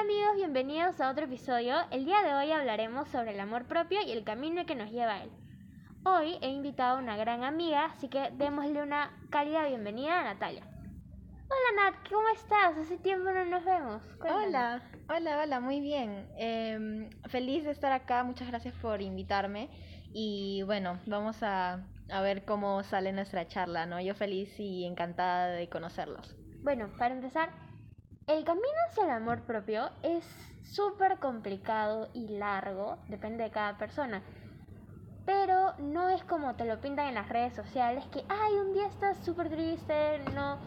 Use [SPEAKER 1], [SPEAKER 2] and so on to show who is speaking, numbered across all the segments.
[SPEAKER 1] Hola amigos, bienvenidos a otro episodio. El día de hoy hablaremos sobre el amor propio y el camino que nos lleva a él. Hoy he invitado a una gran amiga, así que démosle una cálida bienvenida a Natalia. Hola Nat, ¿cómo estás? Hace tiempo no nos vemos. Cuéntanos.
[SPEAKER 2] Hola, hola, hola, muy bien. Em, feliz de estar acá, muchas gracias por invitarme. Y bueno, vamos a, a ver cómo sale nuestra charla, ¿no? Yo feliz y encantada de conocerlos.
[SPEAKER 1] Bueno, para empezar, el camino hacia el amor propio es súper complicado y largo, depende de cada persona. Pero no es como te lo pintan en las redes sociales, que, ay, un día estás súper triste, no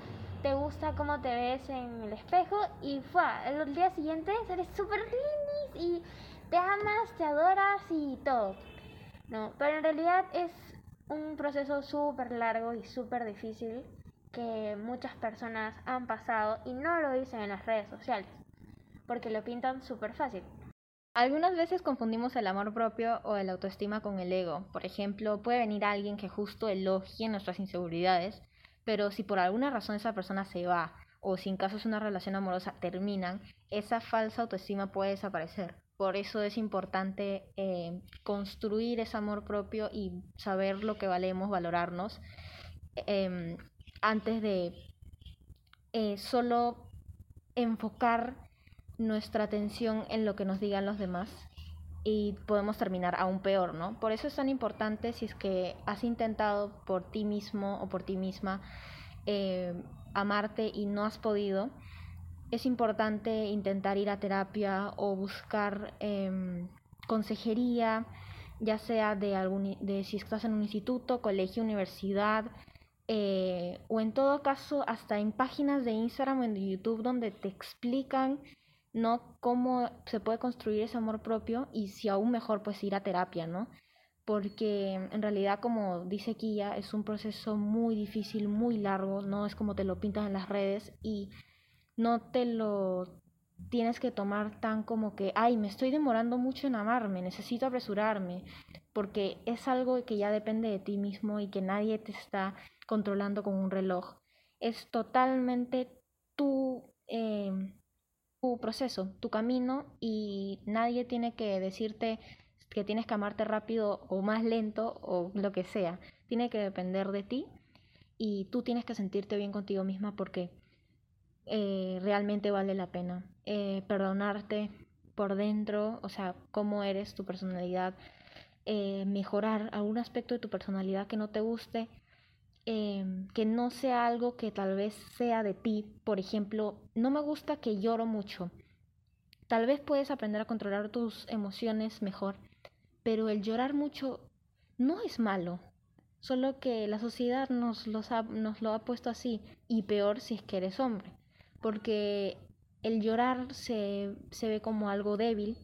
[SPEAKER 1] te gusta cómo te ves en el espejo y fue, el día siguiente eres súper feliz y te amas, te adoras y todo. No, pero en realidad es un proceso súper largo y súper difícil que muchas personas han pasado y no lo dicen en las redes sociales, porque lo pintan súper fácil.
[SPEAKER 2] Algunas veces confundimos el amor propio o el autoestima con el ego. Por ejemplo, puede venir alguien que justo elogie nuestras inseguridades, pero si por alguna razón esa persona se va o si en caso es una relación amorosa terminan, esa falsa autoestima puede desaparecer. Por eso es importante eh, construir ese amor propio y saber lo que valemos, valorarnos, eh, antes de eh, solo enfocar nuestra atención en lo que nos digan los demás y podemos terminar aún peor, ¿no? Por eso es tan importante si es que has intentado por ti mismo o por ti misma eh, amarte y no has podido, es importante intentar ir a terapia o buscar eh, consejería, ya sea de, algún, de si estás en un instituto, colegio, universidad, eh, o en todo caso hasta en páginas de Instagram o de YouTube donde te explican ¿no? Cómo se puede construir ese amor propio y si aún mejor pues ir a terapia, ¿no? Porque en realidad como dice Kia es un proceso muy difícil, muy largo, no es como te lo pintan en las redes y no te lo tienes que tomar tan como que, ay, me estoy demorando mucho en amarme, necesito apresurarme, porque es algo que ya depende de ti mismo y que nadie te está controlando con un reloj. Es totalmente tu... Eh, tu proceso, tu camino y nadie tiene que decirte que tienes que amarte rápido o más lento o lo que sea. Tiene que depender de ti y tú tienes que sentirte bien contigo misma porque eh, realmente vale la pena. Eh, perdonarte por dentro, o sea, cómo eres, tu personalidad, eh, mejorar algún aspecto de tu personalidad que no te guste Em, que no sea algo que tal vez sea de ti. Por ejemplo, no me gusta que lloro mucho. Tal vez puedes aprender a controlar tus emociones mejor, pero el llorar mucho no es malo. Solo que la sociedad nos, nos lo ha puesto así, y peor si es que eres hombre, porque el llorar se, se ve como algo débil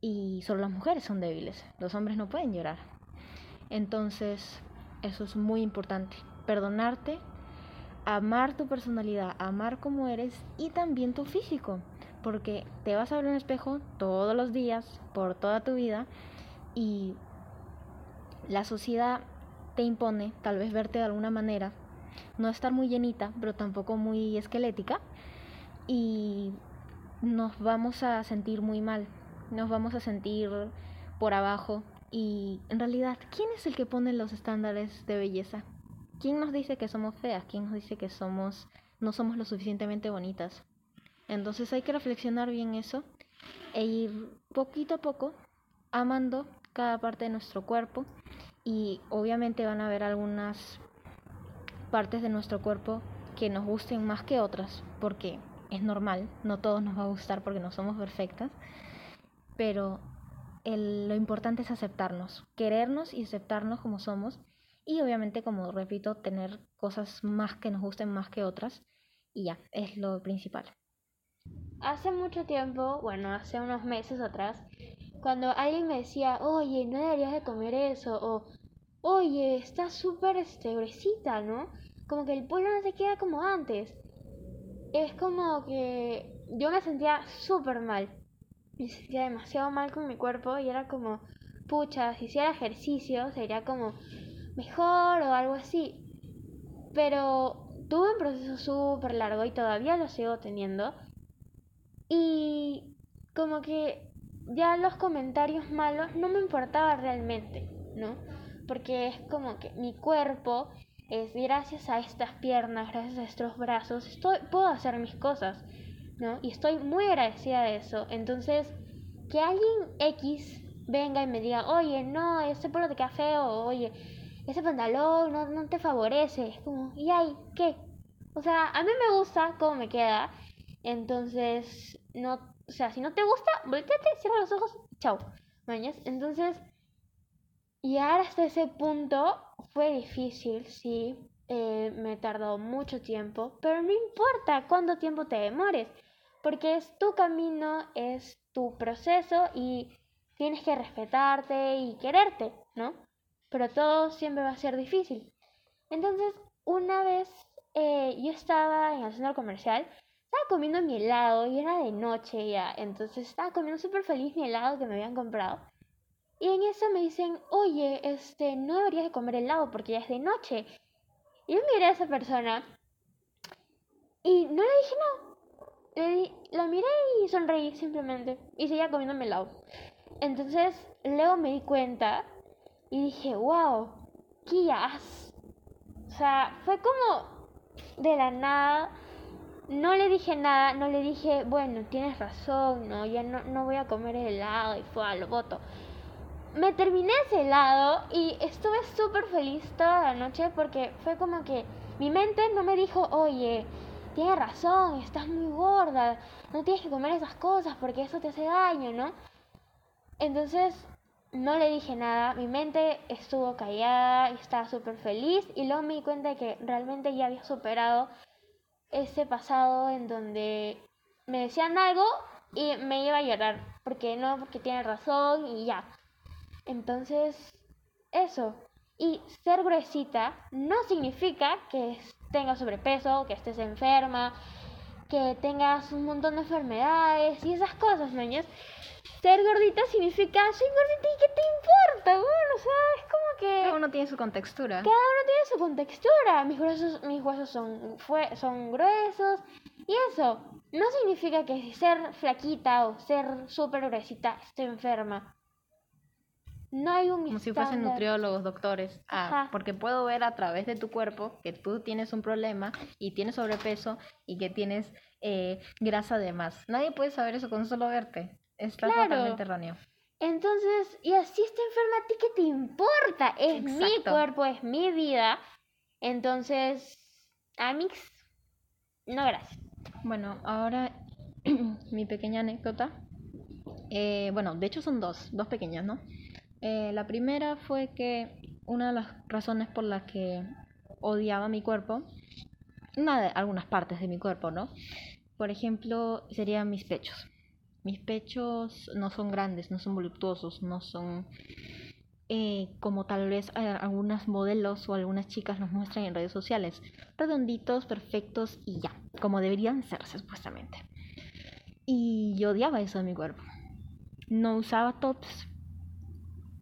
[SPEAKER 2] y solo las mujeres son débiles, los hombres no pueden llorar. Entonces, eso es muy importante. Perdonarte, amar tu personalidad, amar como eres y también tu físico. Porque te vas a ver en un espejo todos los días, por toda tu vida, y la sociedad te impone tal vez verte de alguna manera, no estar muy llenita, pero tampoco muy esquelética, y nos vamos a sentir muy mal, nos vamos a sentir por abajo, y en realidad, ¿quién es el que pone los estándares de belleza? ¿Quién nos dice que somos feas? ¿Quién nos dice que somos no somos lo suficientemente bonitas? Entonces hay que reflexionar bien eso e ir poquito a poco amando cada parte de nuestro cuerpo y obviamente van a haber algunas partes de nuestro cuerpo que nos gusten más que otras porque es normal, no todos nos va a gustar porque no somos perfectas, pero lo importante es aceptarnos, querernos y aceptarnos como somos y obviamente, como repito, tener cosas más que nos gusten más que otras y ya, es lo principal.
[SPEAKER 1] Hace mucho tiempo, bueno, hace unos meses atrás, cuando alguien me decía, oye, no deberías de comer eso, o oye, estás súper este, ¿no? Como que el pollo no te queda como antes. Es como que yo me sentía súper mal me sentía demasiado mal con mi cuerpo y era como, pucha, si hiciera ejercicio sería como mejor o algo así. Pero tuve un proceso súper largo y todavía lo sigo teniendo. Y como que ya los comentarios malos no me importaba realmente, ¿no? Porque es como que mi cuerpo es gracias a estas piernas, gracias a estos brazos, estoy, puedo hacer mis cosas, ¿no? Y estoy muy agradecida de eso. Entonces, que alguien X venga y me diga, oye, no, ese polo te queda feo, oye, ese pantalón no, no te favorece, es como, ¿y ahí qué? O sea, a mí me gusta cómo me queda, entonces, no, o sea, si no te gusta, volteate, cierra los ojos, chao, mañas. Entonces, llegar hasta ese punto fue difícil, sí, eh, me tardó mucho tiempo, pero no importa cuánto tiempo te demores, porque es tu camino, es tu proceso y tienes que respetarte y quererte, ¿no? Pero todo siempre va a ser difícil. Entonces, una vez eh, yo estaba en el centro comercial, estaba comiendo mi helado y era de noche ya, entonces estaba comiendo súper feliz mi helado que me habían comprado. Y en eso me dicen, oye, este, no deberías de comer helado porque ya es de noche. Y yo miré a esa persona y no le dije no. Le la miré y sonreí simplemente. Y seguía comiendo mi helado. Entonces, luego me di cuenta y dije, wow, qué as. O sea, fue como de la nada. No le dije nada, no le dije, bueno, tienes razón, no, ya no, no voy a comer el helado y fue a lo voto me terminé ese helado y estuve súper feliz toda la noche porque fue como que mi mente no me dijo, oye, tienes razón, estás muy gorda, no tienes que comer esas cosas porque eso te hace daño, ¿no? Entonces no le dije nada, mi mente estuvo callada estaba súper feliz y luego me di cuenta de que realmente ya había superado ese pasado en donde me decían algo y me iba a llorar, porque no, porque tiene razón y ya. Entonces, eso. Y ser gruesita no significa que tengas sobrepeso, que estés enferma, que tengas un montón de enfermedades y esas cosas, niños. Ser gordita significa, soy gordita y ¿qué te importa? Bueno, o sea, es como que...
[SPEAKER 2] Cada uno tiene su contextura.
[SPEAKER 1] Cada uno tiene su contextura. Mis huesos, mis huesos son, fue, son gruesos y eso. No significa que ser flaquita o ser súper gruesita esté enferma. No hay un
[SPEAKER 2] Como si fuesen nutriólogos, doctores. Ah, porque puedo ver a través de tu cuerpo que tú tienes un problema y tienes sobrepeso y que tienes eh, grasa de más. Nadie puede saber eso con solo verte. Está totalmente erróneo.
[SPEAKER 1] Entonces, y así está enferma, ¿a ti qué te importa? Es mi cuerpo, es mi vida. Entonces, Amix, no gracias.
[SPEAKER 2] Bueno, ahora mi pequeña anécdota. Eh, bueno, de hecho son dos, dos pequeñas, ¿no? Eh, la primera fue que una de las razones por las que odiaba mi cuerpo, una de algunas partes de mi cuerpo, ¿no? Por ejemplo, serían mis pechos. Mis pechos no son grandes, no son voluptuosos, no son eh, como tal vez algunas modelos o algunas chicas nos muestran en redes sociales. Redonditos, perfectos y ya, como deberían ser supuestamente. Y yo odiaba eso de mi cuerpo. No usaba tops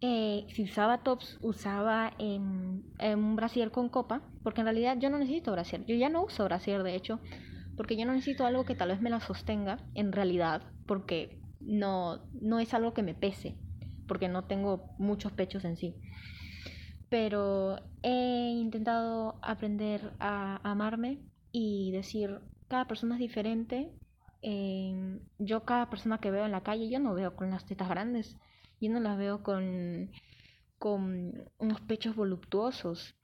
[SPEAKER 2] eh, si usaba tops, usaba un brasier con copa, porque en realidad yo no necesito brasier. Yo ya no uso brasier, de hecho, porque yo no necesito algo que tal vez me la sostenga, en realidad, porque no, no es algo que me pese, porque no tengo muchos pechos en sí. Pero he intentado aprender a amarme y decir, cada persona es diferente. Eh, yo cada persona que veo en la calle, yo no veo con las tetas grandes yo no las veo con, con unos pechos voluptuosos.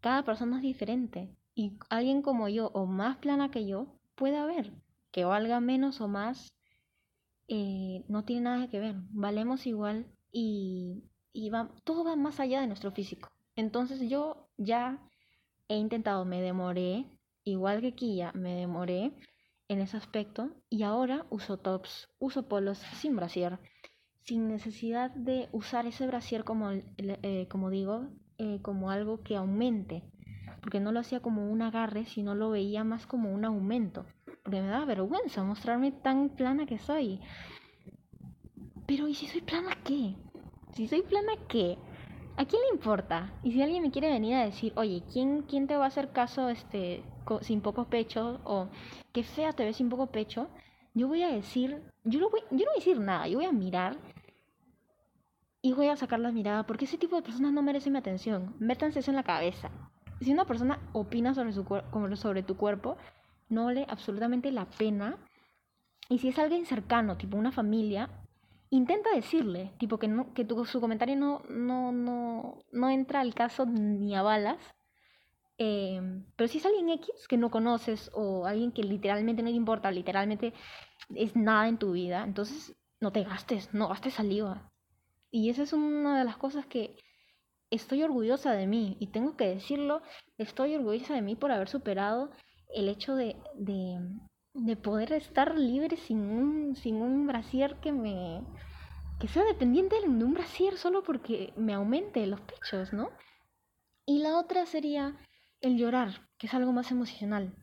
[SPEAKER 2] Cada persona es diferente. Y alguien como yo o más plana que yo puede haber. Que valga menos o más, eh, no tiene nada que ver. Valemos igual y, y va, todo va más allá de nuestro físico. Entonces yo ya he intentado, me demoré, igual que Kia, me demoré en ese aspecto y ahora uso tops, uso polos sin brasier sin necesidad de usar ese brasier como, eh, como digo, eh, como algo que aumente, porque no lo hacía como un agarre, sino lo veía más como un aumento, porque me daba vergüenza mostrarme tan plana que soy. Pero ¿y si soy plana qué? Si soy plana qué? ¿A quién le importa? Y si alguien me quiere venir a decir, oye, ¿quién, quién te va a hacer caso este, sin poco pecho? O qué fea te ves sin poco pecho, yo voy a decir, yo, lo voy, yo no voy a decir nada, yo voy a mirar y voy a sacar la mirada porque ese tipo de personas no merecen mi atención. Métanse eso en la cabeza. Si una persona opina sobre, su sobre tu cuerpo, no vale absolutamente la pena. Y si es alguien cercano, tipo una familia, intenta decirle, tipo que, no, que tu, su comentario no, no, no, no entra al caso ni a balas. Em, pero si es alguien X que no conoces o alguien que literalmente no te importa, literalmente es nada en tu vida, entonces no te gastes, no gastes saliva. Y esa es una de las cosas que estoy orgullosa de mí y tengo que decirlo, estoy orgullosa de mí por haber superado el hecho de, de, de poder estar libre sin un, sin un brasier que me que sea dependiente de un brasier solo porque me aumente los pechos, ¿no? Y la otra sería el llorar, que es algo más emocional.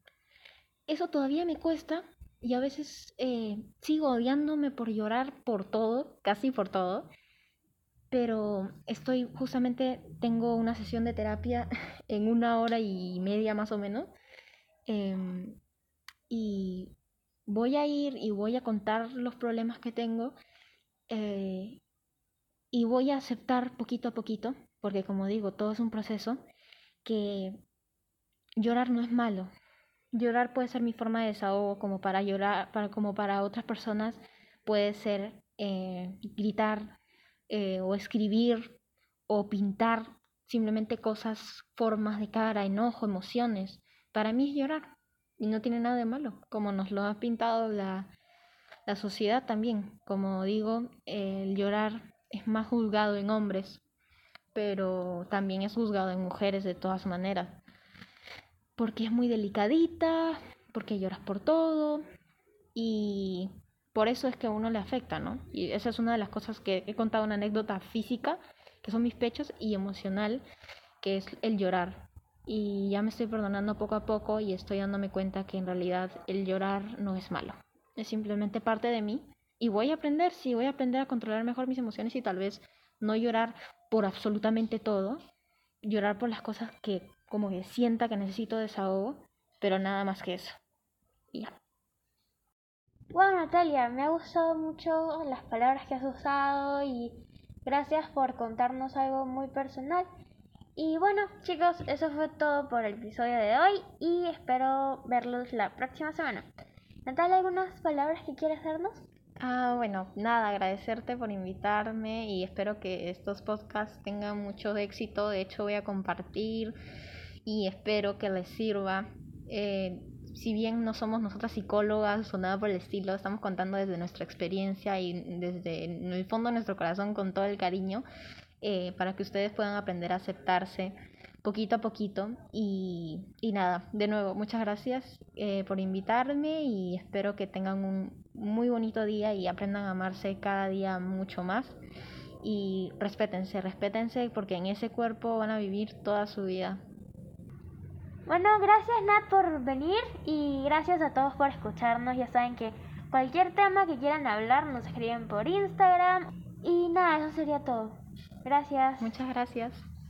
[SPEAKER 2] Eso todavía me cuesta y a veces eh, sigo odiándome por llorar por todo, casi por todo, pero estoy justamente, tengo una sesión de terapia en una hora y media más o menos, em, y voy a ir y voy a contar los problemas que tengo eh, y voy a aceptar poquito a poquito, porque como digo, todo es un proceso, que llorar no es malo. Llorar puede ser mi forma de desahogo, como para llorar, para, como para otras personas puede ser eh, gritar eh, o escribir o pintar simplemente cosas, formas de cara, enojo, emociones. Para mí es llorar y no tiene nada de malo, como nos lo ha pintado la, la sociedad también. Como digo, el llorar es más juzgado en hombres, pero también es juzgado en mujeres de todas maneras. Porque es muy delicadita, porque lloras por todo y por eso es que a uno le afecta, ¿no? Y esa es una de las cosas que he contado una anécdota física, que son mis pechos, y emocional, que es el llorar. Y ya me estoy perdonando poco a poco y estoy dándome cuenta que en realidad el llorar no es malo. Es simplemente parte de mí. Y voy a aprender, sí, voy a aprender a controlar mejor mis emociones y tal vez no llorar por absolutamente todo. Llorar por las cosas que como que sienta que necesito desahogo, pero nada más que eso. Y ya.
[SPEAKER 1] Bueno, Natalia, me ha gustado mucho las palabras que has usado y gracias por contarnos algo muy personal. Y bueno, chicos, eso fue todo por el episodio de hoy y espero verlos la próxima semana. Natalia, ¿algunas palabras que quieras darnos?
[SPEAKER 2] Ah, bueno, nada, agradecerte por invitarme y espero que estos podcasts tengan mucho éxito. De hecho, voy a compartir y espero que les sirva. Eh, si bien no somos nosotras psicólogas o nada por el estilo, estamos contando desde nuestra experiencia y desde el fondo de nuestro corazón con todo el cariño eh, para que ustedes puedan aprender a aceptarse poquito a poquito. Y, y nada, de nuevo, muchas gracias eh, por invitarme y espero que tengan un muy bonito día y aprendan a amarse cada día mucho más. Y respétense, respétense porque en ese cuerpo van a vivir toda su vida.
[SPEAKER 1] Bueno, gracias Nat por venir y gracias a todos por escucharnos. Ya saben que cualquier tema que quieran hablar nos escriben por Instagram. Y nada, eso sería todo. Gracias.
[SPEAKER 2] Muchas gracias.